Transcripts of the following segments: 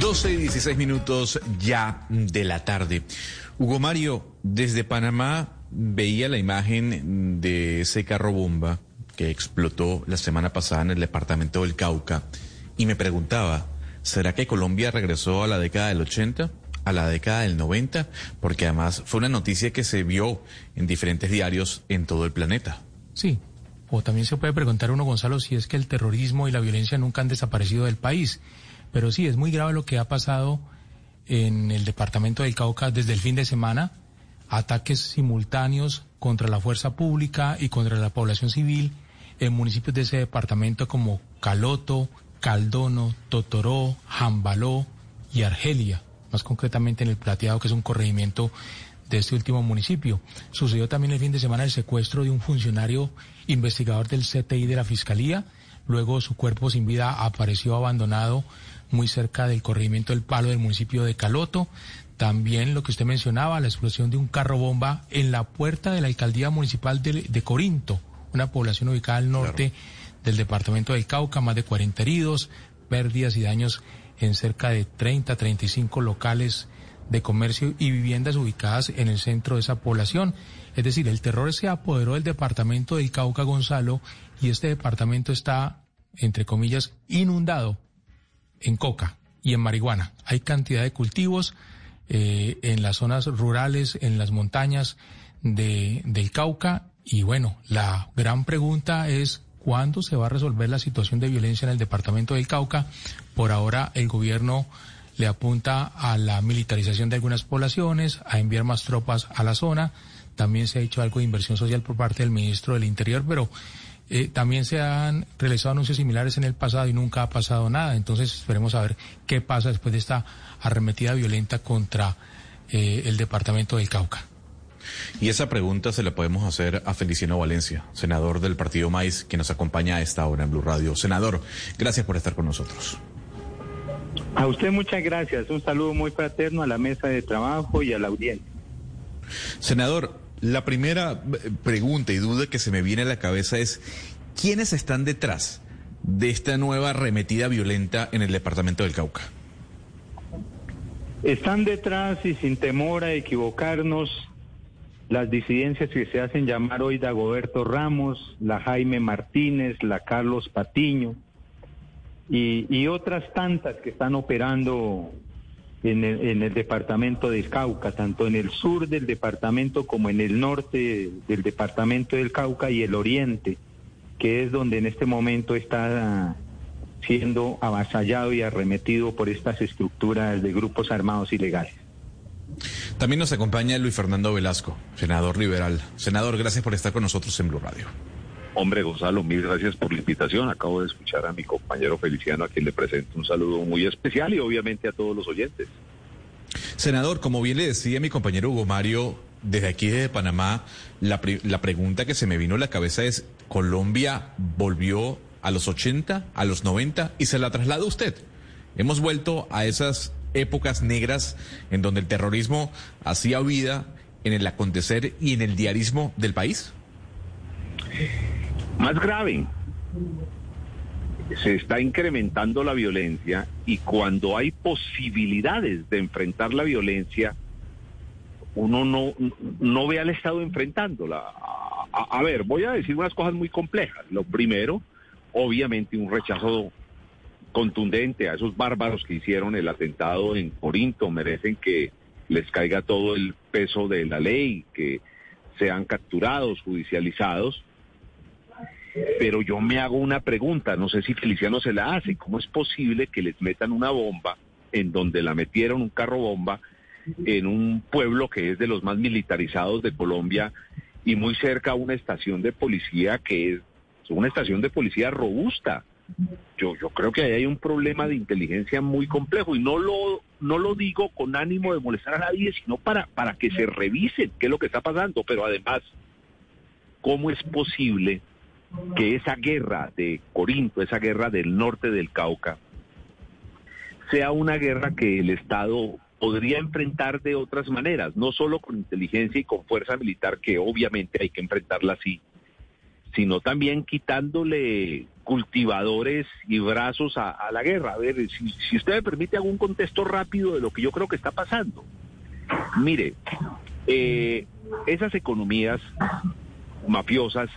12 y 16 minutos ya de la tarde. Hugo Mario, desde Panamá veía la imagen de ese carro bomba que explotó la semana pasada en el departamento del Cauca y me preguntaba, ¿será que Colombia regresó a la década del 80? a la década del 90, porque además fue una noticia que se vio en diferentes diarios en todo el planeta. Sí, o también se puede preguntar uno, Gonzalo, si es que el terrorismo y la violencia nunca han desaparecido del país. Pero sí, es muy grave lo que ha pasado en el departamento del Cauca desde el fin de semana. Ataques simultáneos contra la fuerza pública y contra la población civil en municipios de ese departamento como Caloto, Caldono, Totoró, Jambaló y Argelia, más concretamente en el Plateado, que es un corregimiento de este último municipio. Sucedió también el fin de semana el secuestro de un funcionario investigador del CTI de la Fiscalía. Luego su cuerpo sin vida apareció abandonado muy cerca del corregimiento del Palo del municipio de Caloto. También lo que usted mencionaba, la explosión de un carro bomba en la puerta de la alcaldía municipal de Corinto una población ubicada al norte del departamento del Cauca, más de 40 heridos, pérdidas y daños en cerca de 30, 35 locales de comercio y viviendas ubicadas en el centro de esa población. Es decir, el terror se apoderó del departamento del Cauca Gonzalo y este departamento está, entre comillas, inundado en coca y en marihuana. Hay cantidad de cultivos eh, en las zonas rurales, en las montañas de, del Cauca y bueno, la gran pregunta es cuándo se va a resolver la situación de violencia en el departamento del Cauca. Por ahora el gobierno le apunta a la militarización de algunas poblaciones, a enviar más tropas a la zona. También se ha hecho algo de inversión social por parte del ministro del Interior, pero eh, también se han realizado anuncios similares en el pasado y nunca ha pasado nada. Entonces esperemos a ver qué pasa después de esta arremetida violenta contra eh, el departamento del Cauca. Y esa pregunta se la podemos hacer a Feliciano Valencia, senador del Partido Maíz, que nos acompaña a esta hora en Blue Radio. Senador, gracias por estar con nosotros. A usted muchas gracias. Un saludo muy fraterno a la mesa de trabajo y a la audiencia. Senador, la primera eh, pregunta y duda que se me viene a la cabeza es, ¿quiénes están detrás de esta nueva arremetida violenta en el departamento del Cauca? Están detrás y sin temor a equivocarnos las disidencias que se hacen llamar hoy Dagoberto Ramos, la Jaime Martínez, la Carlos Patiño y, otras tantas que están operando en el, en el, departamento del Cauca, tanto en el sur del departamento como en el norte del departamento del Cauca y el oriente, que es donde en este momento está siendo avasallado y arremetido por estas estructuras de grupos armados ilegales. También nos acompaña Luis Fernando Velasco, senador liberal. Senador, gracias por estar con nosotros en Blue Radio. Hombre, Gonzalo, mil gracias por la invitación. Acabo de escuchar a mi compañero Feliciano, a quien le presento un saludo muy especial y obviamente a todos los oyentes. Senador, como bien le decía mi compañero Hugo Mario, desde aquí desde Panamá, la, la pregunta que se me vino a la cabeza es, ¿Colombia volvió a los 80, a los 90 y se la traslada usted? Hemos vuelto a esas épocas negras en donde el terrorismo hacía vida en el acontecer y en el diarismo del país? Más grave, se está incrementando la violencia y cuando hay posibilidades de enfrentar la violencia, uno no, no ve al Estado enfrentándola. a, ver, voy a decir unas cosas muy complejas. Lo primero, obviamente, un rechazo contundente a esos bárbaros que hicieron el atentado en Corinto. Merecen que les caiga todo el peso de la ley, que sean capturados, judicializados. Pero yo me hago una pregunta, no sé si Feliciano se la hace, ¿cómo es posible que les metan una bomba en donde la metieron un carro bomba en un pueblo que es de los más militarizados de Colombia y muy cerca a una estación de policía que es una estación de policía robusta? yo, yo creo que ahí hay un problema de inteligencia muy complejo y no lo, no lo digo con ánimo de molestar a nadie, sino para, para que se revisen qué es lo que está pasando. Pero además, ¿cómo es posible que esa guerra de Corinto, esa guerra del norte del Cauca, sea una guerra que el Estado podría enfrentar de otras maneras, no solo con inteligencia y con fuerza militar, que obviamente hay que enfrentarla así, sino también quitándole cultivadores y brazos a, la guerra. A ver, si, usted me permite algún contexto rápido de lo que yo creo que está pasando. Mire, eh, esas economías mafiosas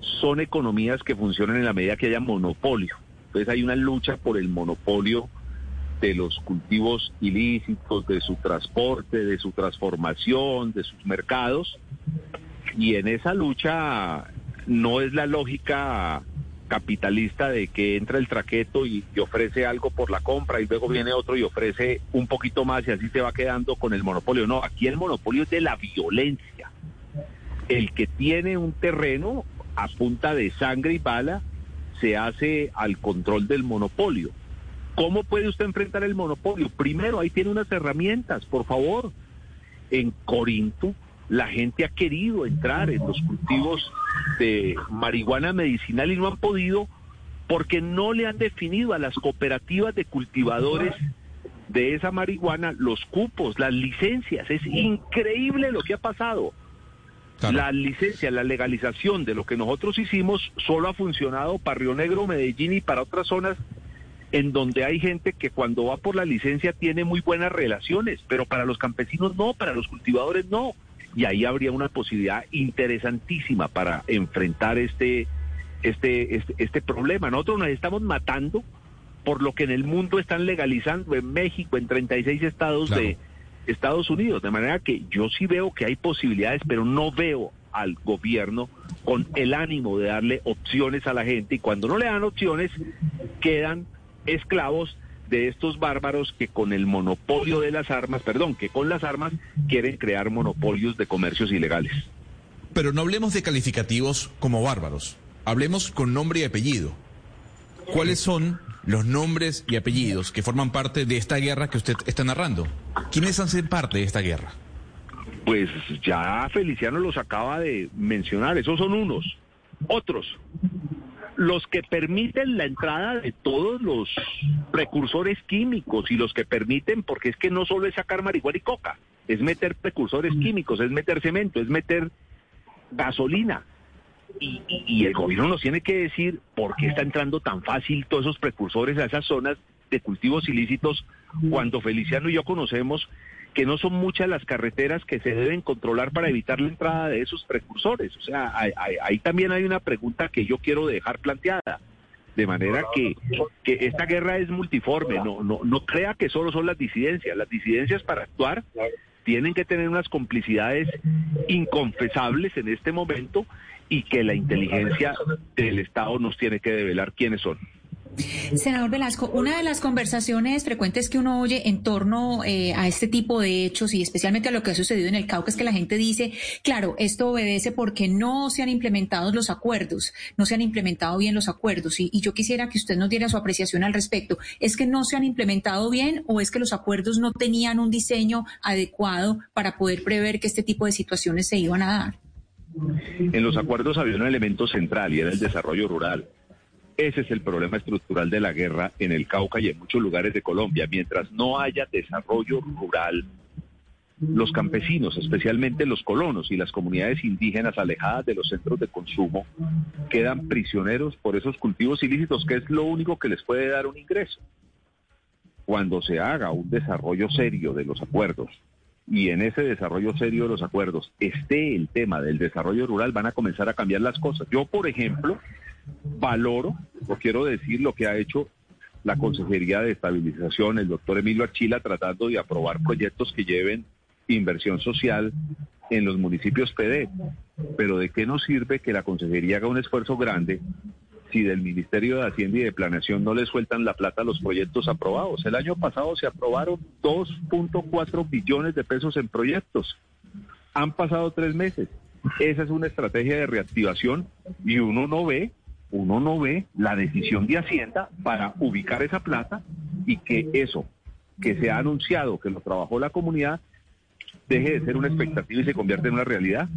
son economías que funcionan en la medida que haya monopolio. Entonces hay una lucha por el monopolio de los cultivos ilícitos, de su transporte, de su transformación, de sus mercados. Y en esa lucha no es la lógica capitalista de que entra el traqueto y, ofrece algo por la compra y luego viene otro y ofrece un poquito más y así se va quedando con el monopolio. No, aquí el monopolio es de la violencia. El que tiene un terreno a punta de sangre y bala se hace al control del monopolio. ¿Cómo puede usted enfrentar el monopolio? Primero, ahí tiene unas herramientas, por favor. En Corinto, la gente ha querido entrar en los cultivos de marihuana medicinal y no han podido porque no le han definido a las cooperativas de cultivadores de esa marihuana los cupos, las licencias. Es increíble lo que ha pasado. La licencia, la legalización de lo que nosotros hicimos solo ha funcionado para Río Negro, Medellín y para otras zonas en donde hay gente que cuando va por la licencia tiene muy buenas relaciones, pero para los campesinos no, para los cultivadores no. Y ahí habría una posibilidad interesantísima para enfrentar este, este, este, este problema. Nosotros nos estamos matando por lo que en el mundo están legalizando en México, en 36 estados de Estados Unidos. De manera que yo sí veo que hay posibilidades, pero no veo al gobierno con el ánimo de darle opciones a la gente y cuando no le dan opciones quedan esclavos de estos bárbaros que con el monopolio de las armas, perdón, que con las armas quieren crear monopolios de comercios ilegales. Pero no hablemos de calificativos como bárbaros, hablemos con nombre y apellido. ¿Cuáles son los nombres y apellidos que forman parte de esta guerra que usted está narrando. ¿Quiénes hacen parte de esta guerra? Pues ya Feliciano los acaba de mencionar, esos son unos. Otros, los que permiten la entrada de todos los precursores químicos y los que permiten, porque es que no solo es sacar marihuana y coca, es meter precursores químicos, es meter cemento, es meter gasolina, y, el gobierno nos tiene que decir por qué está entrando tan fácil todos esos precursores a esas zonas de cultivos ilícitos cuando Feliciano y yo conocemos que no son muchas las carreteras que se deben controlar para evitar la entrada de esos precursores. O sea, ahí también hay una pregunta que yo quiero dejar planteada. De manera que, que esta guerra es multiforme, no, no, no crea que solo son las disidencias. Las disidencias para actuar tienen que tener unas complicidades inconfesables en este momento y que la inteligencia del Estado nos tiene que develar quiénes son. Senador Velasco, una de las conversaciones frecuentes que uno oye en torno eh, a este tipo de hechos y especialmente a lo que ha sucedido en el Cauca es que la gente dice, claro, esto obedece porque no se han implementado los acuerdos, no se han implementado bien los acuerdos y, y yo quisiera que usted nos diera su apreciación al respecto. ¿Es que no se han implementado bien o es que los acuerdos no tenían un diseño adecuado para poder prever que este tipo de situaciones se iban a dar? En los acuerdos había un elemento central y era el desarrollo rural. Ese es el problema estructural de la guerra en el Cauca y en muchos lugares de Colombia. Mientras no haya desarrollo rural, los campesinos, especialmente los colonos y las comunidades indígenas alejadas de los centros de consumo, quedan prisioneros por esos cultivos ilícitos, que es lo único que les puede dar un ingreso. Cuando se haga un desarrollo serio de los acuerdos, y en ese desarrollo serio de los acuerdos esté el tema del desarrollo rural, van a comenzar a cambiar las cosas. Yo, por ejemplo, valoro, o quiero decir, lo que ha hecho la Consejería de Estabilización, el doctor Emilio Archila, tratando de aprobar proyectos que lleven inversión social en los municipios PD. Pero ¿de qué nos sirve que la Consejería haga un esfuerzo grande si del Ministerio de Hacienda y de Planeación no le sueltan la plata a los proyectos aprobados. El año pasado se aprobaron 2.4 billones de pesos en proyectos. Han pasado tres meses. Esa es una estrategia de reactivación y uno no ve uno no ve la decisión de Hacienda para ubicar esa plata y que eso que se ha anunciado, que lo trabajó la comunidad, deje de ser una expectativa y se convierta en una realidad.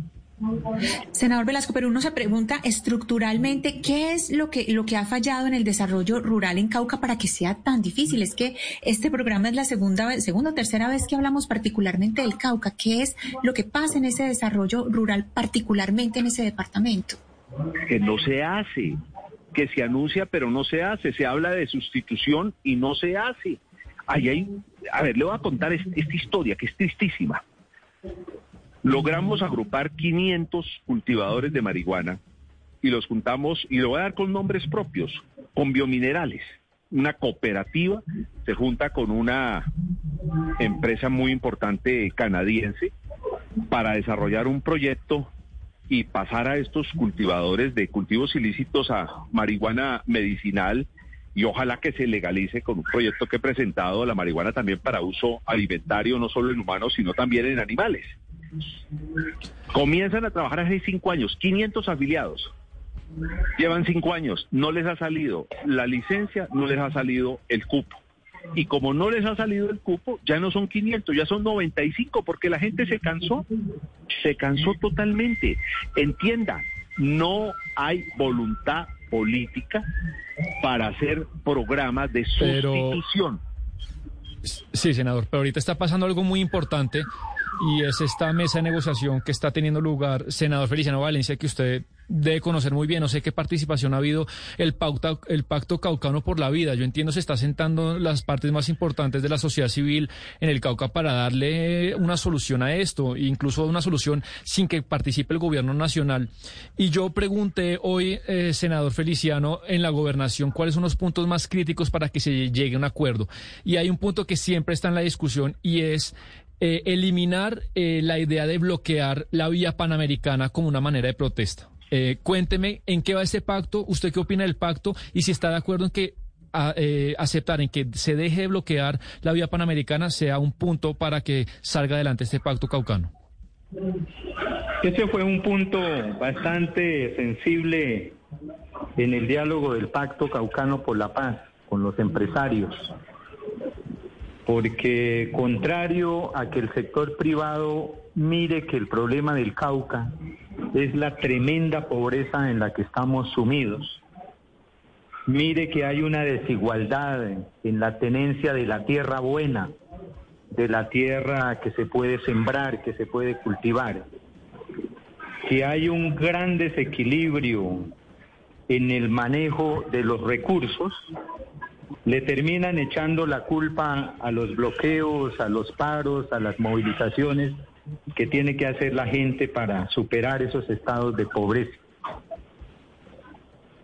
Senador Velasco, pero uno se pregunta estructuralmente qué es lo que, lo que ha fallado en el desarrollo rural en Cauca para que sea tan difícil. Es que este programa es la segunda, segunda o tercera vez que hablamos particularmente del Cauca. ¿Qué es lo que pasa en ese desarrollo rural, particularmente en ese departamento? Que no se hace, que se anuncia pero no se hace. Se habla de sustitución y no se hace. Ahí hay, a ver, le voy a contar esta historia que es tristísima. Logramos agrupar 500 cultivadores de marihuana y los juntamos, y lo voy a dar con nombres propios, con biominerales. Una cooperativa se junta con una empresa muy importante canadiense para desarrollar un proyecto y pasar a estos cultivadores de cultivos ilícitos a marihuana medicinal y ojalá que se legalice con un proyecto que he presentado la marihuana también para uso alimentario, no solo en humanos, sino también en animales. Comienzan a trabajar hace cinco años, 500 afiliados. Llevan cinco años, no les ha salido la licencia, no les ha salido el cupo. Y como no les ha salido el cupo, ya no son 500, ya son 95, porque la gente se cansó, se cansó totalmente. Entienda, no hay voluntad política para hacer programas de sustitución. Sí, senador, pero ahorita está pasando algo muy importante y es esta mesa de negociación que está teniendo lugar, senador Feliciano Valencia, que usted debe conocer muy bien. No sé qué participación ha habido el, pauta, el Pacto Caucano por la Vida. Yo entiendo se está sentando las partes más importantes de la sociedad civil en el Cauca para darle una solución a esto, incluso una solución sin que participe el gobierno nacional. Y yo pregunté hoy, eh, senador Feliciano, en la gobernación, cuáles son los puntos más críticos para que se llegue a un acuerdo. Y hay un punto que siempre está en la discusión y es eh, eliminar eh, la idea de bloquear la vía panamericana como una manera de protesta. Eh, cuénteme en qué va ese pacto, usted qué opina del pacto y si está de acuerdo en que aceptar en que se deje de bloquear la vía panamericana sea un punto para que salga adelante este pacto caucano. Ese fue un punto bastante sensible en el diálogo del pacto caucano por la paz con los empresarios porque contrario a que el sector privado mire que el problema del Cauca es la tremenda pobreza en la que estamos sumidos, mire que hay una desigualdad en la tenencia de la tierra buena, de la tierra que se puede sembrar, que se puede cultivar, que hay un gran desequilibrio en el manejo de los recursos le terminan echando la culpa a los bloqueos, a los paros, a las movilizaciones que tiene que hacer la gente para superar esos estados de pobreza.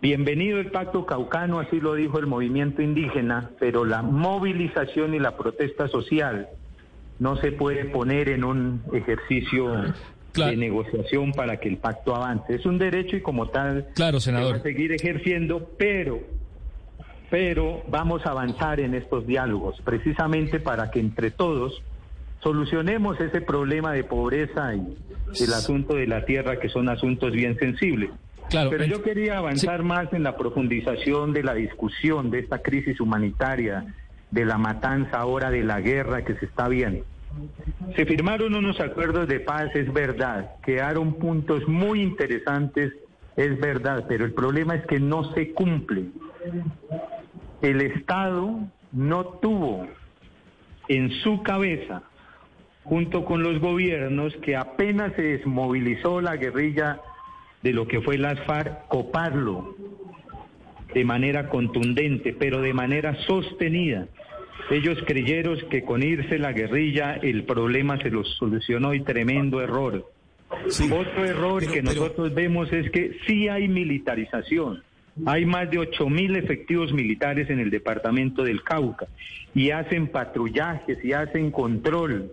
Bienvenido el pacto caucano, así lo dijo el movimiento indígena, pero la movilización y la protesta social no se puede poner en un ejercicio de negociación para que el pacto avance. Es un derecho y como tal claro, senador. va a seguir ejerciendo, pero pero vamos a avanzar en estos diálogos precisamente para que entre todos solucionemos ese problema de pobreza y el asunto de la tierra, que son asuntos bien sensibles. Claro, pero yo quería avanzar más en la profundización de la discusión de esta crisis humanitaria, de la matanza ahora, de la guerra que se está viendo. Se firmaron unos acuerdos de paz, es verdad, quedaron puntos muy interesantes, es verdad, pero el problema es que no se cumplen el Estado no tuvo en su cabeza, junto con los gobiernos, que apenas se desmovilizó la guerrilla de lo que fue las FARC, coparlo de manera contundente, pero de manera sostenida. Ellos creyeron que con irse la guerrilla el problema se los solucionó y tremendo error. Otro error que nosotros vemos es que sí hay militarización. Hay más de ocho mil efectivos militares en el departamento del Cauca y hacen patrullajes y hacen control.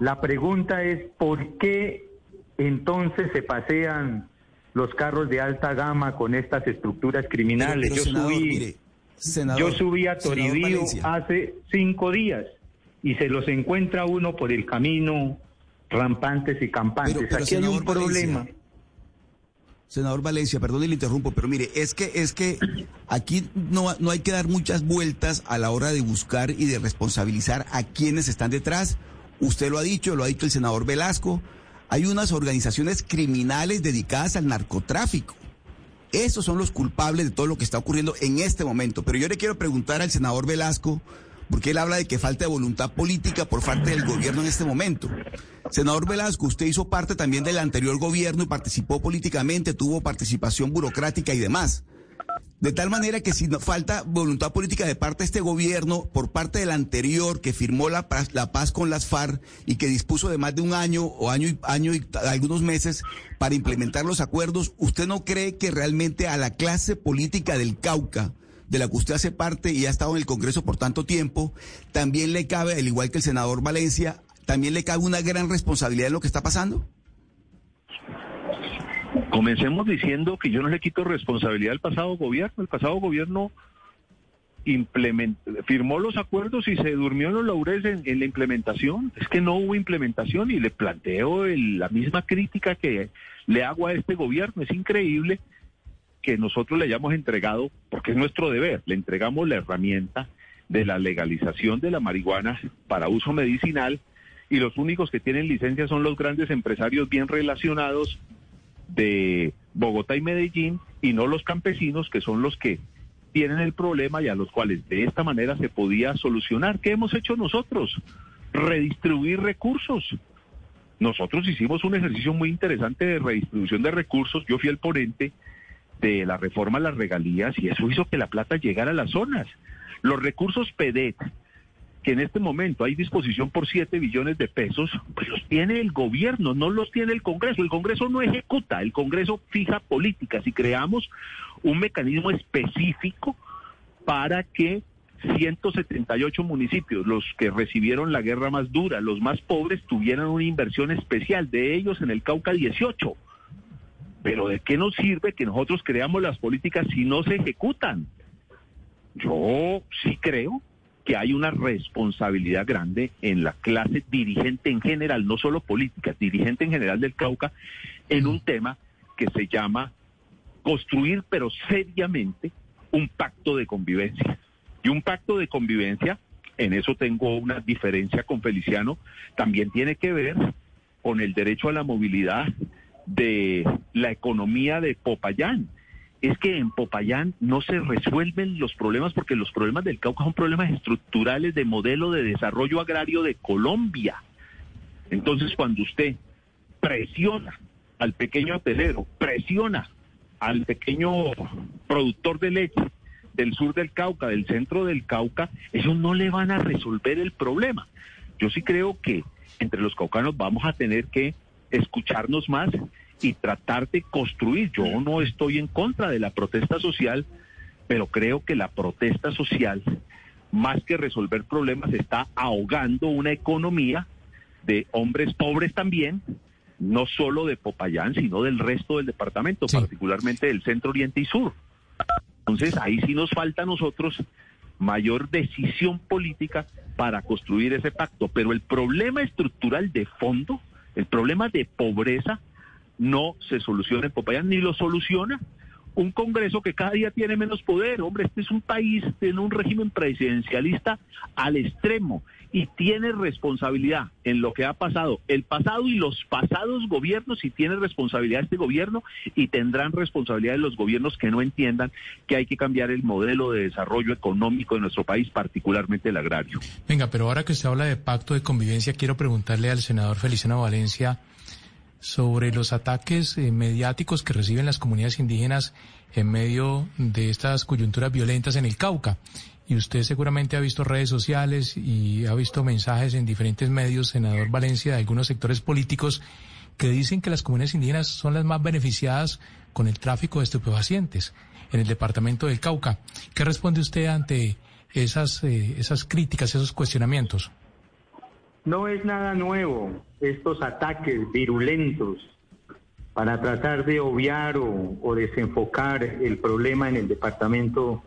La pregunta es, ¿por qué entonces se pasean los carros de alta gama con estas estructuras criminales? yo, subí, yo subí a Toribío hace cinco días y se los encuentra uno por el camino rampantes y campantes. Aquí hay un problema. Senador Valencia, perdón y le interrumpo, pero mire, es que, es que aquí no, no hay que dar muchas vueltas a la hora de buscar y de responsabilizar a quienes están detrás. Usted lo ha dicho, lo ha dicho el senador Velasco. Hay unas organizaciones criminales dedicadas al narcotráfico. Esos son los culpables de todo lo que está ocurriendo en este momento. Pero yo le quiero preguntar al senador Velasco, porque él habla de que falta de voluntad política por parte del gobierno en este momento. Senador Velasco, usted hizo parte también del anterior gobierno y participó políticamente, tuvo participación burocrática y demás. De tal manera que si no, falta voluntad política de parte de este gobierno, por parte del anterior que firmó la paz, la paz con las FARC y que dispuso de más de un año o año y, año y algunos meses para implementar los acuerdos, ¿usted no cree que realmente a la clase política del Cauca, de la que usted hace parte y ha estado en el Congreso por tanto tiempo, también le cabe, al igual que el senador Valencia, también le cabe una gran responsabilidad en lo que está pasando? Comencemos diciendo que yo no le quito responsabilidad al pasado gobierno. El pasado gobierno firmó los acuerdos y se durmió en los laureles en, la implementación. Es que no hubo implementación y le planteo la misma crítica que le hago a este gobierno. Es increíble que nosotros le hayamos entregado, porque es nuestro deber, le entregamos la herramienta de la legalización de la marihuana para uso medicinal y los únicos que tienen licencia son los grandes empresarios bien relacionados de Bogotá y Medellín y no los campesinos que son los que tienen el problema y a los cuales de esta manera se podía solucionar. ¿Qué hemos hecho nosotros? Redistribuir recursos. Nosotros hicimos un ejercicio muy interesante de redistribución de recursos. Yo fui el ponente de la reforma a las regalías y eso hizo que la plata llegara a las zonas. Los recursos PEDET, que en este momento hay disposición por 7 billones de pesos, pues los tiene el gobierno, no los tiene el Congreso. El Congreso no ejecuta, el Congreso fija políticas y creamos un mecanismo específico para que 178 municipios, los que recibieron la guerra más dura, los más pobres, tuvieran una inversión especial. De ellos en el Cauca 18. Pero ¿de qué nos sirve que nosotros creamos las políticas si no se ejecutan? Yo sí creo que hay una responsabilidad grande en la clase dirigente en general, no solo política, dirigente en general del Cauca, en un tema que se llama construir, pero seriamente, un pacto de convivencia. Y un pacto de convivencia, en eso tengo una diferencia con Feliciano, también tiene que ver con el derecho a la movilidad de la economía de Popayán es que en Popayán no se resuelven los problemas porque los problemas del Cauca son problemas estructurales de modelo de desarrollo agrario de Colombia. Entonces, cuando usted presiona al pequeño hotelero, presiona al pequeño productor de leche del sur del Cauca, del centro del Cauca, ellos no le van a resolver el problema. Yo sí creo que entre los caucanos vamos a tener que escucharnos más y tratar de construir. Yo no estoy en contra de la protesta social, pero creo que la protesta social, más que resolver problemas, está ahogando una economía de hombres pobres también, no solo de Popayán, sino del resto del departamento, particularmente del centro oriente y sur. Entonces, ahí sí nos falta a nosotros mayor decisión política para construir ese pacto. Pero el problema estructural de fondo, el problema de pobreza, no se soluciona en Popayán, ni lo soluciona un Congreso que cada día tiene menos poder. Hombre, este es un país en un régimen presidencialista al extremo y tiene responsabilidad en lo que ha pasado el pasado y los pasados gobiernos y tiene responsabilidad este gobierno y tendrán responsabilidad los gobiernos que no entiendan que hay que cambiar el modelo de desarrollo económico de nuestro país, particularmente el agrario. Venga, pero ahora que se habla de pacto de convivencia, quiero preguntarle al senador Feliciano Valencia sobre los ataques eh, mediáticos que reciben las comunidades indígenas en medio de estas coyunturas violentas en el Cauca. Y usted seguramente ha visto redes sociales y ha visto mensajes en diferentes medios, senador Valencia, de algunos sectores políticos que dicen que las comunidades indígenas son las más beneficiadas con el tráfico de estupefacientes en el departamento del Cauca. ¿Qué responde usted ante esas, eh, esas críticas, esos cuestionamientos? No es nada nuevo estos ataques virulentos para tratar de obviar o, desenfocar el problema en el departamento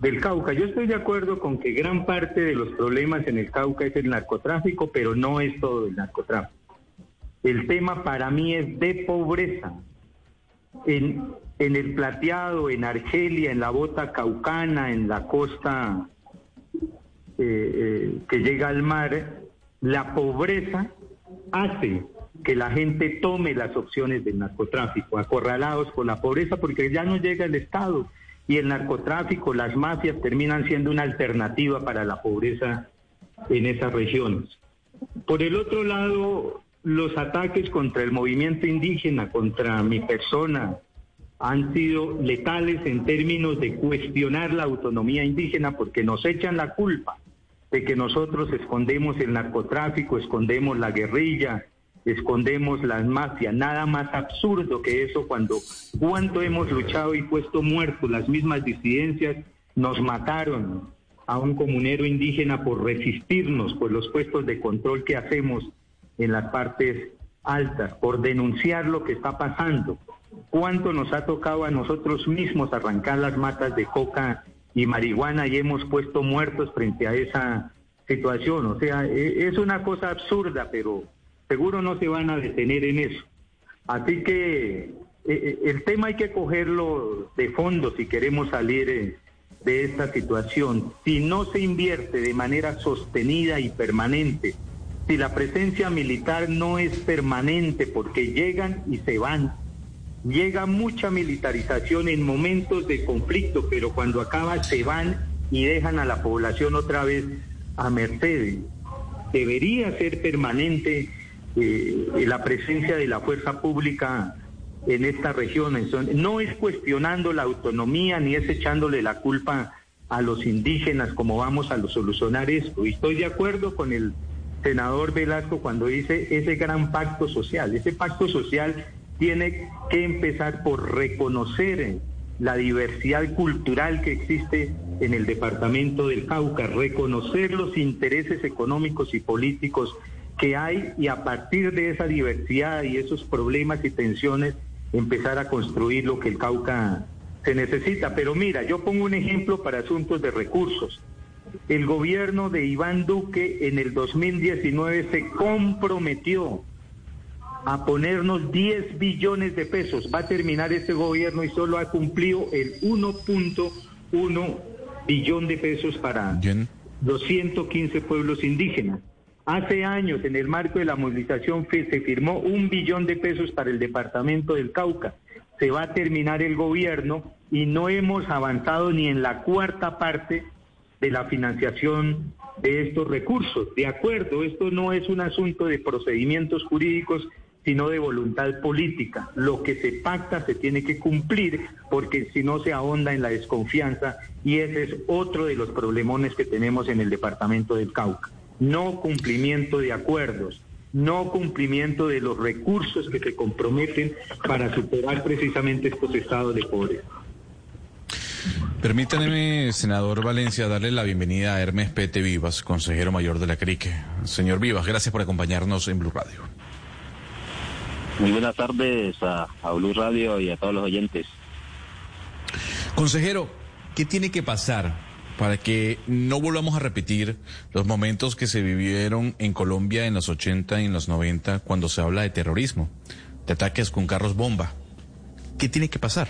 del Cauca. Yo estoy de acuerdo con que gran parte de los problemas en el Cauca es el narcotráfico, pero no es todo el narcotráfico. El tema para mí es de pobreza. en, en el plateado, en Argelia, en la bota caucana, en la costa eh, eh, que llega al mar, la pobreza hace que la gente tome las opciones del narcotráfico, acorralados por la pobreza, porque ya no llega el Estado y el narcotráfico, las mafias terminan siendo una alternativa para la pobreza en esas regiones. Por el otro lado, los ataques contra el movimiento indígena, contra mi persona, han sido letales en términos de cuestionar la autonomía indígena porque nos echan la culpa de que nosotros escondemos el narcotráfico, escondemos la guerrilla, escondemos las mafias. Nada más absurdo que eso cuando cuánto hemos luchado y puesto muertos las mismas disidencias, nos mataron a un comunero indígena por resistirnos por los puestos de control que hacemos en las partes altas, por denunciar lo que está pasando. ¿Cuánto nos ha tocado a nosotros mismos arrancar las matas de coca y marihuana y hemos puesto muertos frente a esa situación? O sea, e, es una cosa absurda, pero seguro no se van a detener en eso. Así que eh, eh, el tema hay que cogerlo de fondo si queremos salir eh, de esta situación. Si no se invierte de manera sostenida y permanente, si la presencia militar no es permanente porque llegan y se van, llega mucha militarización en momentos de conflicto, pero cuando acaba se van y dejan a la población otra vez a merced. Debería ser permanente eh, la presencia de la fuerza pública en esta región. No es cuestionando la autonomía ni es echándole la culpa a los indígenas como vamos a solucionar esto. Y estoy de acuerdo con el senador Velasco cuando dice ese gran pacto social. Ese pacto social tiene que empezar por reconocer la diversidad cultural que existe en el departamento del Cauca, reconocer los intereses económicos y políticos que hay y a partir de esa diversidad y esos problemas y tensiones empezar a construir lo que el Cauca se necesita. Pero mira, yo pongo un ejemplo para asuntos de recursos. El gobierno de Iván Duque en el 2019 se comprometió a ponernos 10 billones de pesos. Va a terminar este gobierno y solo ha cumplido el 1.1 billón de pesos para 215 pueblos indígenas. Hace años, en el marco de la movilización, se firmó un billón de pesos para el departamento del Cauca. Se va a terminar el gobierno y no hemos avanzado ni en la cuarta parte de la financiación de estos recursos. De acuerdo, esto no es un asunto de procedimientos jurídicos, sino de voluntad política. Lo que se pacta se tiene que cumplir porque si no se ahonda en la desconfianza y ese es otro de los problemones que tenemos en el departamento del Cauca no cumplimiento de acuerdos, no cumplimiento de los recursos que se comprometen para superar precisamente estos estados de pobreza. Permítanme, senador Valencia, darle la bienvenida a Hermes Pete Vivas, consejero mayor de la CRIC. Señor Vivas, gracias por acompañarnos en Blue Radio. Muy buenas tardes a, a Blue Radio y a todos los oyentes. Consejero, ¿qué tiene que pasar para que no volvamos a repetir los momentos que se vivieron en Colombia en los 80 y en los 90 cuando se habla de terrorismo, de ataques con carros bomba. ¿Qué tiene que pasar?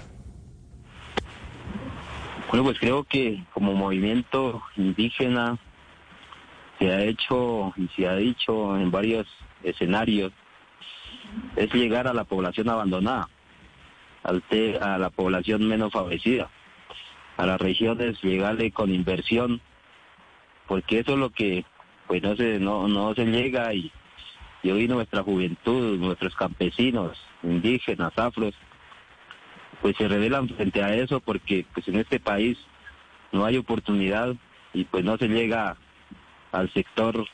Bueno, pues creo que como movimiento indígena se ha hecho y se ha dicho en varios escenarios es llegar a la población abandonada, a la población menos favorecida a las regiones, llegarle con inversión, porque eso es lo que pues no se, no, no se llega y, y hoy nuestra juventud, nuestros campesinos, indígenas, afros, pues se revelan frente a eso porque pues en este país no hay oportunidad y pues no se llega al sector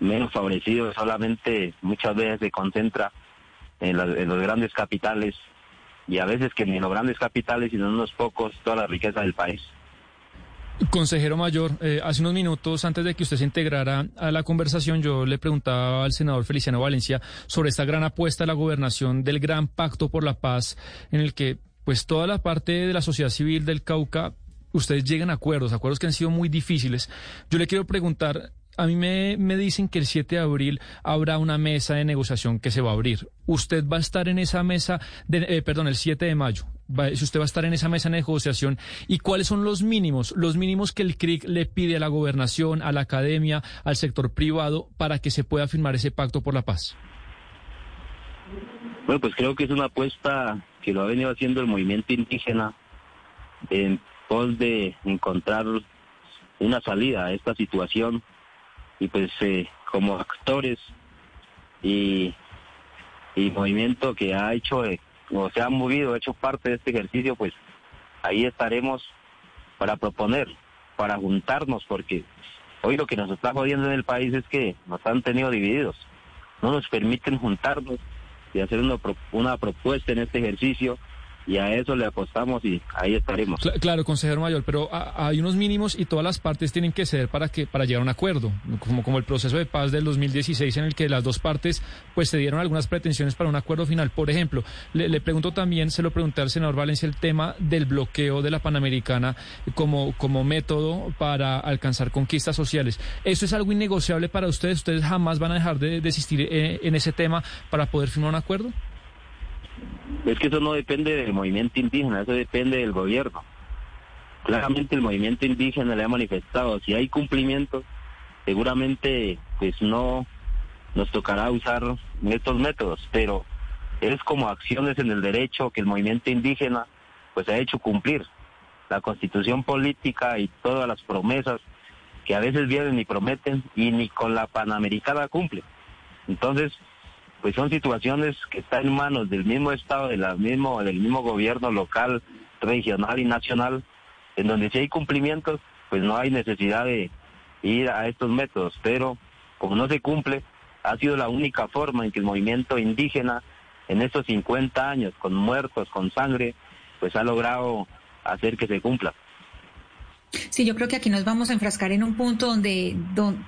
menos favorecido, solamente muchas veces se concentra en, en los grandes capitales y a veces que ni en los grandes capitales, sino en unos pocos, toda la riqueza del país. Consejero Mayor, eh, hace unos minutos antes de que usted se integrara a la conversación, yo le preguntaba al senador Feliciano Valencia sobre esta gran apuesta a la gobernación del Gran Pacto por la Paz, en el que pues toda la parte de la sociedad civil del Cauca, ustedes llegan a acuerdos, acuerdos que han sido muy difíciles. Yo le quiero preguntar, a mí me, dicen que el 7 de abril habrá una mesa de negociación que se va a abrir. ¿Usted va a estar en esa mesa, de, eh, perdón, el 7 de mayo? si usted va a estar en esa mesa de negociación y cuáles son los mínimos, los mínimos que el CRIC le pide a la gobernación, a la academia, al sector privado para que se pueda firmar ese pacto por la paz. Bueno, pues creo que es una apuesta que lo ha venido haciendo el movimiento indígena en pos de encontrar una salida a esta situación y pues eh, como actores y, y movimiento que ha hecho eh, o se ha movido, ha hecho parte de este ejercicio, pues ahí estaremos para proponer, para juntarnos, porque hoy lo que nos está jodiendo en el país es que nos han tenido divididos, no nos permiten juntarnos y hacer una, una propuesta en este ejercicio y a eso le apostamos y ahí estaremos. Claro, consejero mayor, pero hay unos mínimos y todas las partes tienen que ceder para que para llegar a un acuerdo, como como el proceso de paz del 2016 en el que las dos partes pues se dieron algunas pretensiones para un acuerdo final. Por ejemplo, le, pregunto también, se lo pregunté al senador Valencia el tema del bloqueo de la Panamericana como como método para alcanzar conquistas sociales. ¿Eso es algo innegociable para ustedes? ¿Ustedes jamás van a dejar de desistir eh, en ese tema para poder firmar un acuerdo? Es que eso no depende del movimiento indígena, eso depende del gobierno. Claramente el movimiento indígena le ha manifestado, si hay cumplimiento, seguramente pues no nos tocará usar estos métodos, pero es como acciones en el derecho que el movimiento indígena pues ha hecho cumplir. La constitución política y todas las promesas que a veces vienen y prometen y ni con la Panamericana cumplen. Entonces, pues son situaciones que están en manos del mismo Estado, de mismo, del mismo gobierno local, regional y nacional, en donde si hay cumplimientos, pues no hay necesidad de ir a estos métodos, pero como no se cumple, ha sido la única forma en que el movimiento indígena en estos 50 años, con muertos, con sangre, pues ha logrado hacer que se cumpla. Sí, yo creo que aquí nos vamos a enfrascar en un punto donde,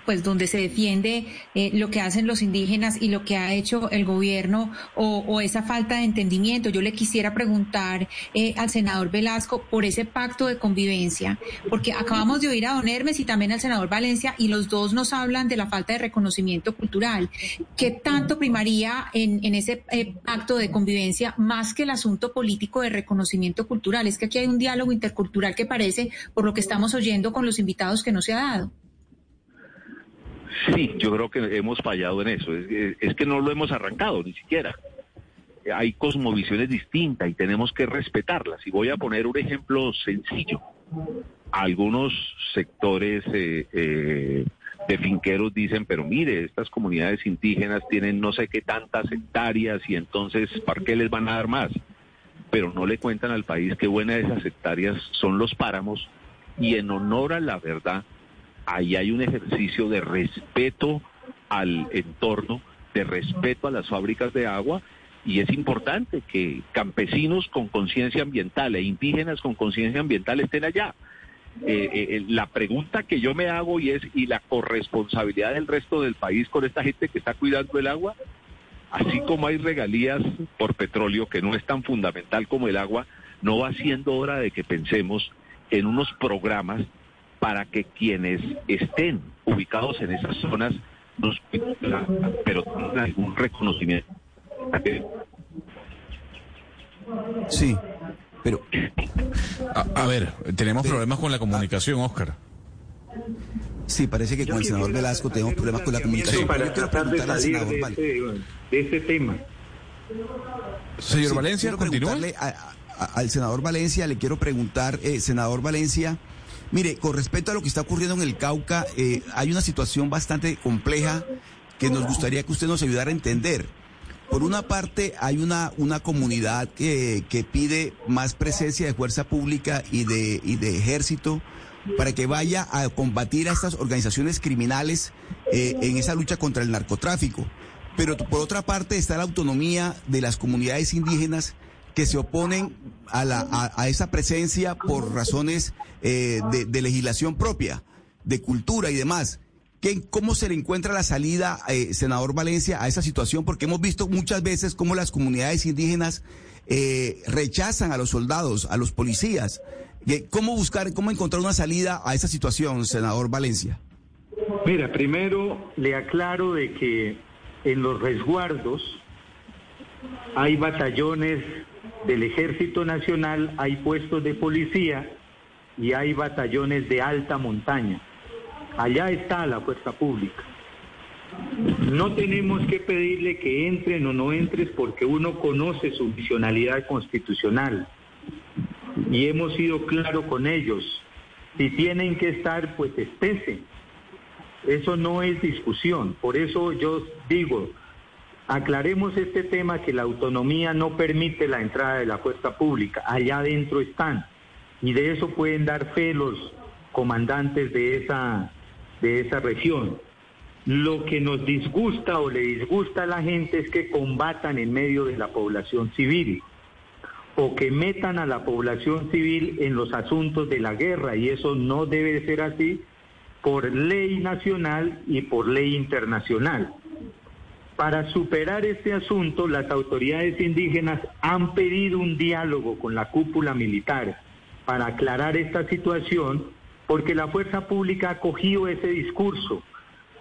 pues, donde se defiende eh, lo que hacen los indígenas y lo que ha hecho el gobierno o, esa falta de entendimiento. Yo le quisiera preguntar eh, al senador Velasco por ese pacto de convivencia, porque acabamos de oír a don Hermes y también al senador Valencia y los dos nos hablan de la falta de reconocimiento cultural. ¿Qué tanto primaría en, ese eh, pacto de convivencia más que el asunto político de reconocimiento cultural? Es que aquí hay un diálogo intercultural que parece, por lo que estamos oyendo con los invitados que no se ha dado. Sí, yo creo que hemos fallado en eso. Es, que no lo hemos arrancado ni siquiera. Hay cosmovisiones distintas y tenemos que respetarlas. Y voy a poner un ejemplo sencillo. Algunos sectores eh, eh, de finqueros dicen, pero mire, estas comunidades indígenas tienen no sé qué tantas hectáreas y entonces, ¿para qué les van a dar más? Pero no le cuentan al país que buena de esas hectáreas son los páramos y en honor a la verdad, ahí hay un ejercicio de respeto al entorno, de respeto a las fábricas de agua y es importante que campesinos con conciencia ambiental e indígenas con conciencia ambiental estén allá. Eh, eh, eh, la pregunta que yo me hago y es, ¿y la corresponsabilidad del resto del país con esta gente que está cuidando el agua? Así como hay regalías por petróleo, que no es tan fundamental como el agua, no va siendo hora de que pensemos en unos programas para que quienes estén ubicados en esas zonas nos pero tengan algún reconocimiento. Sí, pero... A, ver, tenemos problemas con la comunicación, Oscar. Sí, parece que con el senador Velasco tenemos problemas con la comunicación. Para tratar de salir de, ese, tema. Señor Valencia, continúe al senador Valencia, le quiero preguntar, eh, senador Valencia, mire, con respecto a lo que está ocurriendo en el Cauca, eh, hay una situación bastante compleja que nos gustaría que usted nos ayudara a entender. Por una parte, hay una, una comunidad que, que pide más presencia de fuerza pública y de, y de ejército para que vaya a combatir a estas organizaciones criminales eh, en esa lucha contra el narcotráfico. Pero por otra parte está la autonomía de las comunidades indígenas que se oponen a, la, a, esa presencia por razones eh, de, legislación propia, de cultura y demás. ¿Qué, ¿Cómo se le encuentra la salida, eh, senador Valencia, a esa situación? Porque hemos visto muchas veces cómo las comunidades indígenas eh, rechazan a los soldados, a los policías. ¿Cómo buscar, cómo encontrar una salida a esa situación, senador Valencia? Mira, primero le aclaro de que en los resguardos hay batallones del Ejército Nacional, hay puestos de policía y hay batallones de alta montaña. Allá está la fuerza pública. No tenemos que pedirle que entren o no entres porque uno conoce su misionalidad constitucional y hemos sido claros con ellos. Si tienen que estar, pues estése. Eso no es discusión. Por eso yo digo, aclaremos este tema que la autonomía no permite la entrada de la fuerza pública. Allá adentro están. Y de eso pueden dar fe los comandantes de esa, de esa región. Lo que nos disgusta o le disgusta a la gente es que combatan en medio de la población civil o que metan a la población civil en los asuntos de la guerra y eso no debe ser así por ley nacional y por ley internacional. Para superar este asunto, las autoridades indígenas han pedido un diálogo con la cúpula militar para aclarar esta situación, porque la fuerza pública ha cogido ese discurso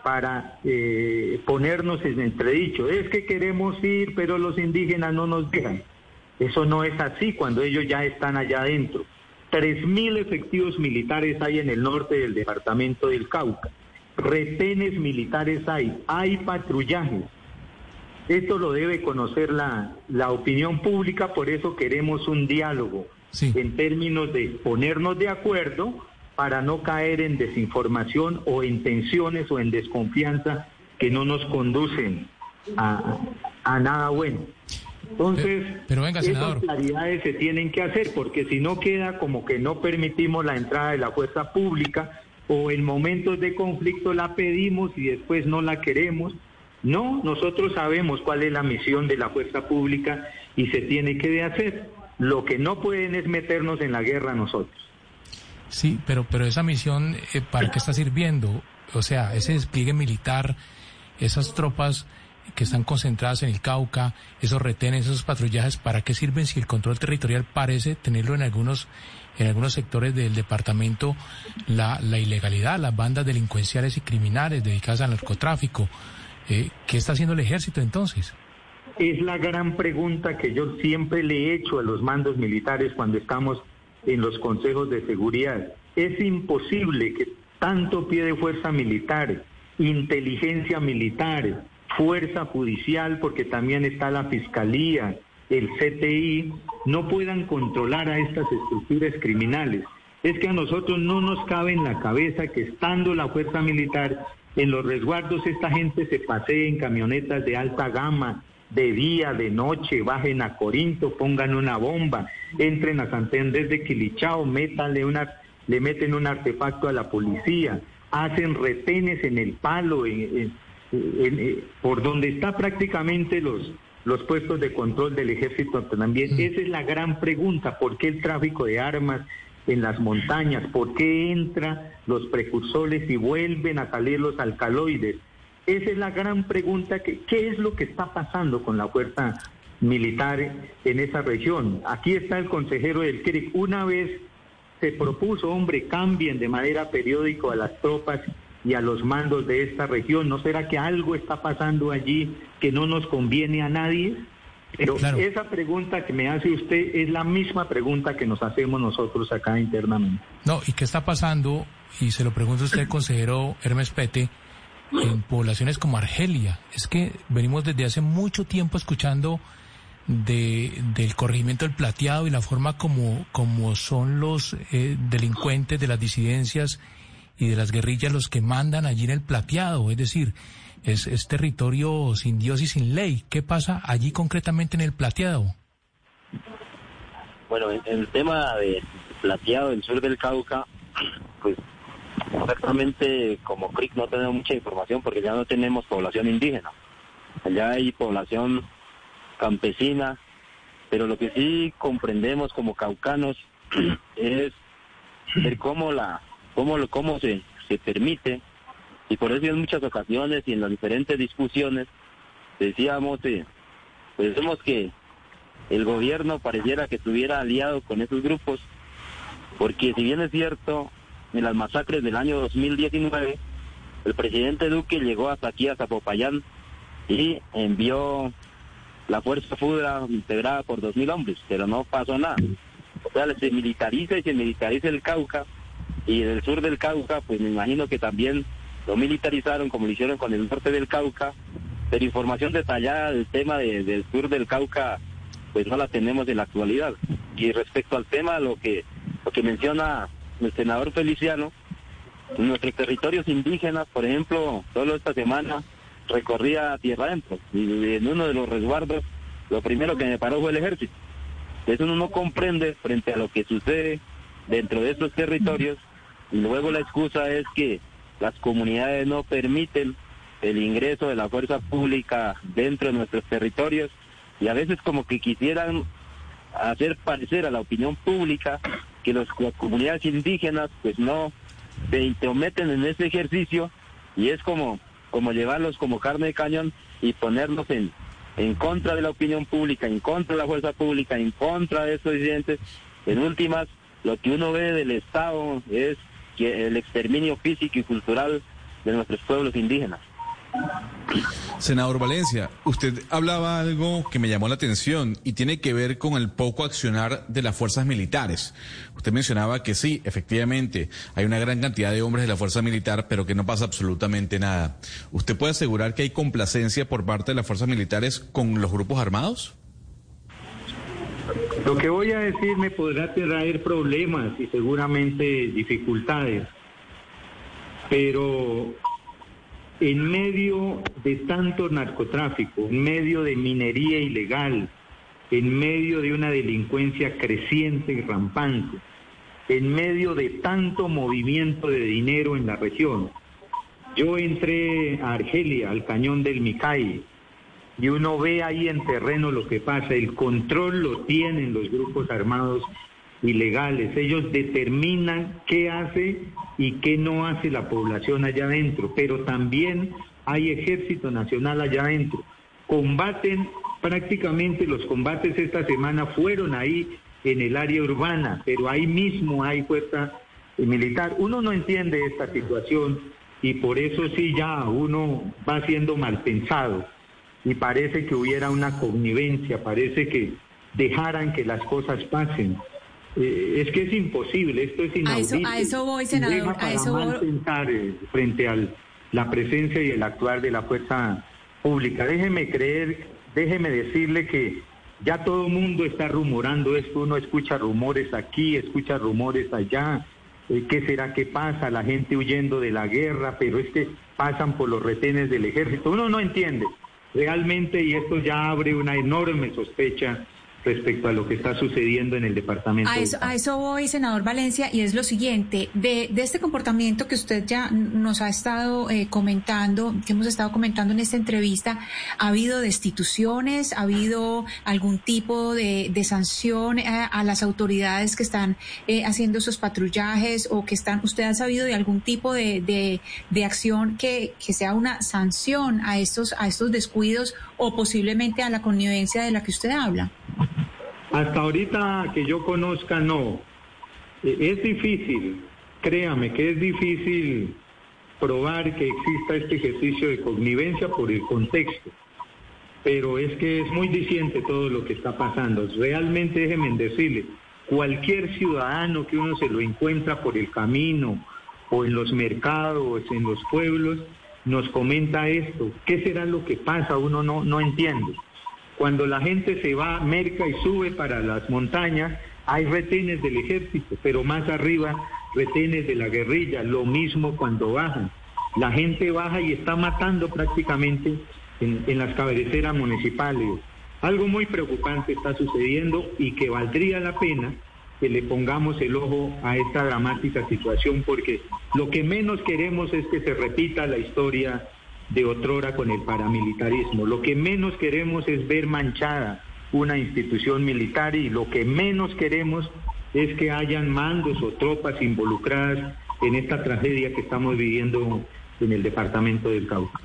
para eh, ponernos en entredicho. Es que queremos ir, pero los indígenas no nos dejan. Eso no es así cuando ellos ya están allá adentro. Tres mil efectivos militares hay en el norte del departamento del Cauca. Retenes militares hay, hay patrullajes. Esto lo debe conocer la, la opinión pública, por eso queremos un diálogo en términos de ponernos de acuerdo para no caer en desinformación o en tensiones o en desconfianza que no nos conducen a, a nada bueno. Entonces, pero, venga, esas claridades se tienen que hacer, porque si no queda como que no permitimos la entrada de la fuerza pública o en momentos de conflicto la pedimos y después no la queremos. No, nosotros sabemos cuál es la misión de la fuerza pública y se tiene que hacer. Lo que no pueden es meternos en la guerra nosotros. Sí, pero, pero esa misión, eh, ¿para qué está sirviendo? O sea, ese despliegue militar, esas tropas que están concentradas en el Cauca, esos retenes, esos patrullajes, ¿para qué sirven si el control territorial parece tenerlo en algunos en algunos sectores del departamento la, la ilegalidad, las bandas delincuenciales y criminales dedicadas al narcotráfico? Eh, ¿Qué está haciendo el ejército entonces? Es la gran pregunta que yo siempre le he hecho a los mandos militares cuando estamos en los consejos de seguridad. Es imposible que tanto pie de fuerza militar, inteligencia militar, fuerza judicial, porque también está la fiscalía, el CTI, no puedan controlar a estas estructuras criminales. Es que a nosotros no nos cabe en la cabeza que estando la fuerza militar en los resguardos esta gente se pasee en camionetas de alta gama, de día, de noche, bajen a Corinto, pongan una bomba, entren a Santander de Quilichao, métanle una, le meten un artefacto a la policía, hacen retenes en el palo, en por donde está prácticamente los, los puestos de control del ejército también. Mm. Esa es la gran pregunta, ¿por qué el tráfico de armas en las montañas? ¿Por qué entran los precursores y vuelven a salir los alcaloides? Esa es la gran pregunta, que, ¿qué es lo que está pasando con la fuerza militar en esa región? Aquí está el consejero del CRIC. Una vez se propuso, hombre, cambien de manera periódica a las tropas y a los mandos de esta región. ¿No será que algo está pasando allí que no nos conviene a nadie? Pero esa pregunta que me hace usted es la misma pregunta que nos hacemos nosotros acá internamente. No, ¿y qué está pasando? Y se lo pregunto a usted, consejero Hermes Pete, en poblaciones como Argelia. Es que venimos desde hace mucho tiempo escuchando de, del corregimiento del plateado y la forma como, como son los eh, delincuentes de las disidencias y de las guerrillas los que mandan allí en el plateado, es decir, es, es territorio sin Dios y sin ley. ¿Qué pasa allí concretamente en el plateado? Bueno, en, el tema de plateado del sur del Cauca, pues exactamente como CRIC no tenemos mucha información porque ya no tenemos población indígena. Allá hay población campesina, pero lo que sí comprendemos como caucanos es ver cómo la cómo, cómo se, se permite, y por eso en muchas ocasiones y en las diferentes discusiones decíamos, eh, pues que el gobierno pareciera que estuviera aliado con esos grupos, porque si bien es cierto, en las masacres del año 2019 el presidente Duque llegó hasta aquí, a Zapopayán, y envió la fuerza FUDRA integrada por 2.000 hombres, pero no pasó nada. O sea, se militariza y se militariza el Cauca, y del sur del Cauca, pues me imagino que también lo militarizaron como lo hicieron con el norte del Cauca, pero información detallada del tema del sur del Cauca, pues no la tenemos en la actualidad. Y respecto al tema, lo que, lo que menciona el senador Feliciano, nuestros territorios indígenas, por ejemplo, solo esta semana recorría tierra adentro y en uno de los resguardos lo primero que me paró fue el ejército. Eso uno no comprende frente a lo que sucede dentro de estos territorios y luego la excusa es que las comunidades no permiten el ingreso de la fuerza pública dentro de nuestros territorios y a veces como que quisieran hacer parecer a la opinión pública que las comunidades indígenas pues no se intrometen en ese ejercicio y es como, como llevarlos como carne de cañón y ponerlos en, en contra de la opinión pública, en contra de la fuerza pública, en contra de estos disidentes. En últimas, lo que uno ve del Estado es el exterminio físico y cultural de nuestros pueblos indígenas. Senador Valencia, usted hablaba algo que me llamó la atención y tiene que ver con el poco accionar de las fuerzas militares. Usted mencionaba que sí, efectivamente, hay una gran cantidad de hombres de la fuerza militar, pero que no pasa absolutamente nada. ¿Usted puede asegurar que hay complacencia por parte de las fuerzas militares con los grupos armados? Lo que voy a decir me podrá traer problemas y seguramente dificultades, pero en medio de tanto narcotráfico, en medio de minería ilegal, en medio de una delincuencia creciente y rampante, en medio de tanto movimiento de dinero en la región. Yo entré a Argelia, al cañón del Micay, y uno ve ahí en terreno lo que pasa. El control lo tienen los grupos armados ilegales. Ellos determinan qué hace y qué no hace la población allá adentro, pero también hay ejército nacional allá adentro. Combaten prácticamente los combates esta semana fueron ahí en el área urbana, pero ahí mismo hay fuerza militar. Uno no entiende esta situación y por eso sí ya uno va siendo mal pensado y parece que hubiera una connivencia, parece que dejaran que las cosas pasen. Eh, es que es imposible, esto es inaudito. A eso, voy, senador. a eso voy. pensar eh, frente a la presencia y el actuar de la fuerza pública. Déjeme creer, déjeme decirle que ya todo el mundo está rumorando esto, uno escucha rumores aquí, escucha rumores allá. Eh, ¿Qué será que pasa? La gente huyendo de la guerra, pero es que pasan por los retenes del ejército. Uno no entiende realmente, y esto ya abre una enorme sospecha respecto a lo que está sucediendo en el departamento. A eso, a eso voy, senador Valencia, y es lo siguiente, de, de este comportamiento que usted ya nos ha estado eh, comentando, que hemos estado comentando en esta entrevista, ¿ha habido destituciones? ¿Ha habido algún tipo de, de sanción a, a, las autoridades que están eh, haciendo esos patrullajes o que están, usted ha sabido de algún tipo de, de, de acción que, que sea una sanción a estos, a estos descuidos o posiblemente a la connivencia de la que usted habla? Hasta ahorita que yo conozca, no. Eh, es difícil, créame que es difícil probar que exista este ejercicio de connivencia por el contexto. Pero es que es muy diciente todo lo que está pasando. Realmente déjenme decirle, cualquier ciudadano que uno se lo encuentra por el camino o en los mercados, en los pueblos, nos comenta esto. ¿Qué será lo que pasa? Uno no, no entiende. Cuando la gente se va, merca y sube para las montañas, hay retenes del ejército, pero más arriba retenes de la guerrilla, lo mismo cuando bajan. La gente baja y está matando prácticamente en, en las cabeceras municipales. Algo muy preocupante está sucediendo y que valdría la pena que le pongamos el ojo a esta dramática situación porque lo que menos queremos es que se repita la historia de otrora con el paramilitarismo. Lo que menos queremos es ver manchada una institución militar y lo que menos queremos es que hayan mandos o tropas involucradas en esta tragedia que estamos viviendo en el departamento del Cauca.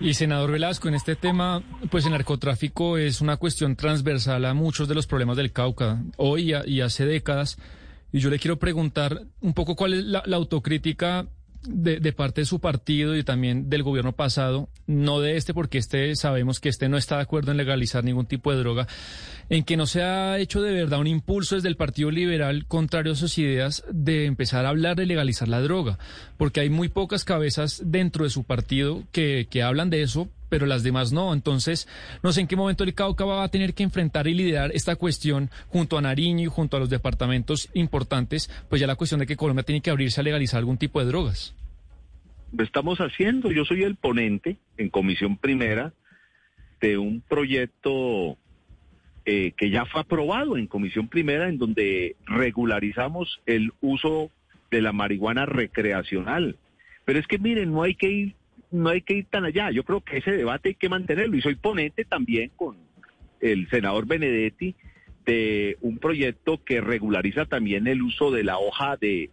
Y senador Velasco, en este tema, pues el narcotráfico es una cuestión transversal a muchos de los problemas del Cauca, hoy y hace décadas. Y yo le quiero preguntar un poco cuál es la, la autocrítica de, de, parte de su partido y también del gobierno pasado, no de este, porque este sabemos que este no está de acuerdo en legalizar ningún tipo de droga, en que no se ha hecho de verdad un impulso desde el Partido Liberal contrario a sus ideas de empezar a hablar de legalizar la droga, porque hay muy pocas cabezas dentro de su partido que, que hablan de eso, pero las demás no. Entonces, no sé en qué momento el Cauca va a tener que enfrentar y liderar esta cuestión junto a Nariño y junto a los departamentos importantes, pues ya la cuestión de que Colombia tiene que abrirse a legalizar algún tipo de drogas. Lo estamos haciendo. Yo soy el ponente en comisión primera de un proyecto eh, que ya fue aprobado en comisión primera en donde regularizamos el uso de la marihuana recreacional. Pero es que miren, no hay que ir no hay que ir tan allá. Yo creo que ese debate hay que mantenerlo y soy ponente también con el senador Benedetti de un proyecto que regulariza también el uso de la hoja de,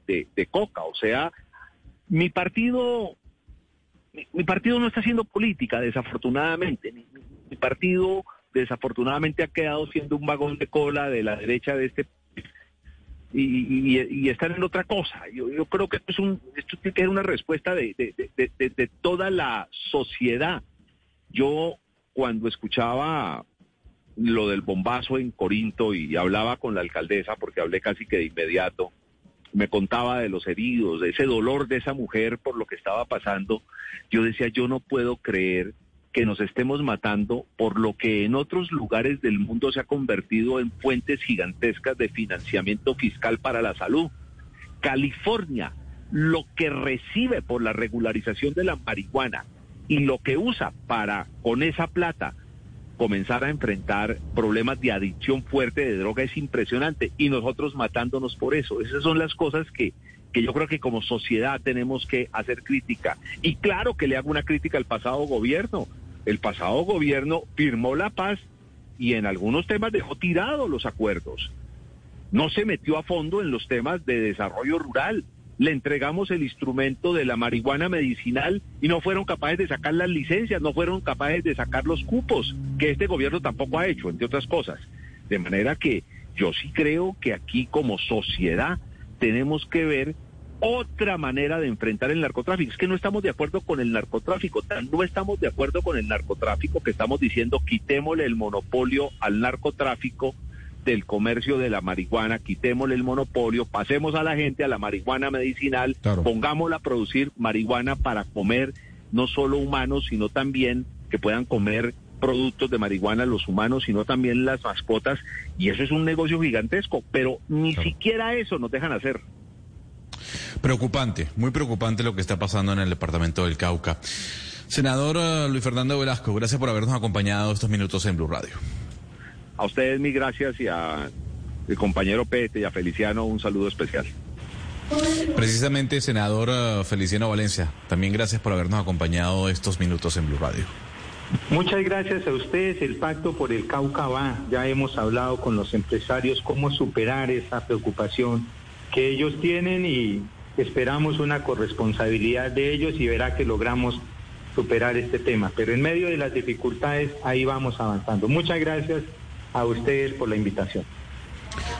coca. O sea, mi partido, mi, partido no está haciendo política, desafortunadamente. mi partido desafortunadamente ha quedado siendo un vagón de cola de la derecha de este y, y, están en otra cosa. Yo, creo que esto, es un, esto tiene que ser una respuesta de, de, toda la sociedad. Yo cuando escuchaba lo del bombazo en Corinto y hablaba con la alcaldesa, porque hablé casi que de inmediato, me contaba de los heridos, de ese dolor de esa mujer por lo que estaba pasando, yo decía, yo no puedo creer que nos estemos matando por lo que en otros lugares del mundo se ha convertido en fuentes gigantescas de financiamiento fiscal para la salud. California, lo que recibe por la regularización de la marihuana y lo que usa para, con esa plata, comenzar a enfrentar problemas de adicción fuerte de droga es impresionante y nosotros matándonos por eso. Esas son las cosas que, que yo creo que como sociedad tenemos que hacer crítica. Y claro que le hago una crítica al pasado gobierno el pasado gobierno firmó la paz y en algunos temas dejó tirados los acuerdos. No se metió a fondo en los temas de desarrollo rural. Le entregamos el instrumento de la marihuana medicinal y no fueron capaces de sacar las licencias, no fueron capaces de sacar los cupos, que este gobierno tampoco ha hecho, entre otras cosas. De manera que yo sí creo que aquí como sociedad tenemos que ver otra manera de enfrentar el narcotráfico. Es que no estamos de acuerdo con el narcotráfico, no estamos de acuerdo con el narcotráfico que estamos diciendo quitémosle el monopolio al narcotráfico del comercio de la marihuana, quitémosle el monopolio, pasemos a la gente a la marihuana medicinal, pongámosla a producir marihuana para comer no solo humanos, sino también que puedan comer productos de marihuana los humanos, sino también las mascotas, y eso es un negocio gigantesco, pero ni siquiera eso nos dejan hacer. Preocupante, muy preocupante lo que está pasando en el departamento del Cauca. Senador eh, Luis Fernando Velasco, gracias por habernos acompañado estos minutos en Blue Radio. A ustedes mis gracias y a compañero Pete y a Feliciano un saludo especial. Precisamente, senador eh, Feliciano Valencia, también gracias por habernos acompañado estos minutos en Blue Radio. Muchas gracias a ustedes. El pacto por el Cauca va. Ya hemos hablado con los empresarios cómo superar esa preocupación que ellos tienen y esperamos una corresponsabilidad de ellos y verá que logramos superar este tema. Pero en medio de las dificultades, ahí vamos avanzando. Muchas gracias a ustedes por la invitación.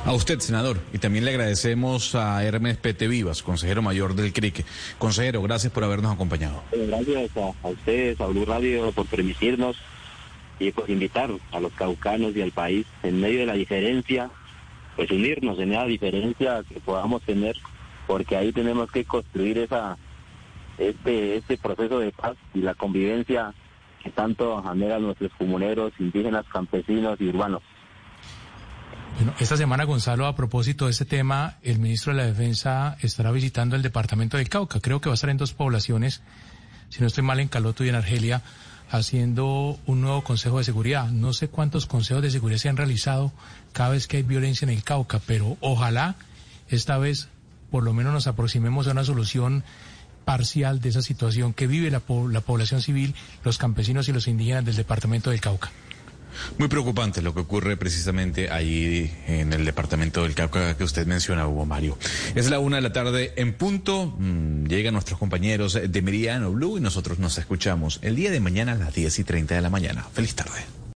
A usted, senador, y también le agradecemos a Hermes Pete Vivas, consejero mayor del CRIC. Consejero, gracias por habernos acompañado. Gracias a, ustedes, a Blue Radio, por permitirnos y por invitar a los caucanos y al país en medio de la diferencia pues unirnos en esa diferencia que podamos tener, porque ahí tenemos que construir esa este este proceso de paz y la convivencia que tanto anhelan nuestros comuneros, indígenas, campesinos y urbanos. Bueno, esta semana, Gonzalo, a propósito de este tema, el ministro de la Defensa estará visitando el departamento del Cauca. Creo que va a estar en dos poblaciones, si no estoy mal, en Caloto y en Argelia, haciendo un nuevo Consejo de Seguridad. No sé cuántos consejos de seguridad se han realizado cada vez que hay violencia en el Cauca, pero ojalá esta vez por lo menos nos aproximemos a una solución parcial de esa situación que vive la, la población civil, los campesinos y los indígenas del departamento del Cauca. Muy preocupante lo que ocurre precisamente allí en el departamento del Cauca que usted menciona, Hugo Mario. Es la una de la tarde en punto. Mm, llegan nuestros compañeros de Meridiano Blue y nosotros nos escuchamos el día de mañana a las 10 y 30 de la mañana. Feliz tarde.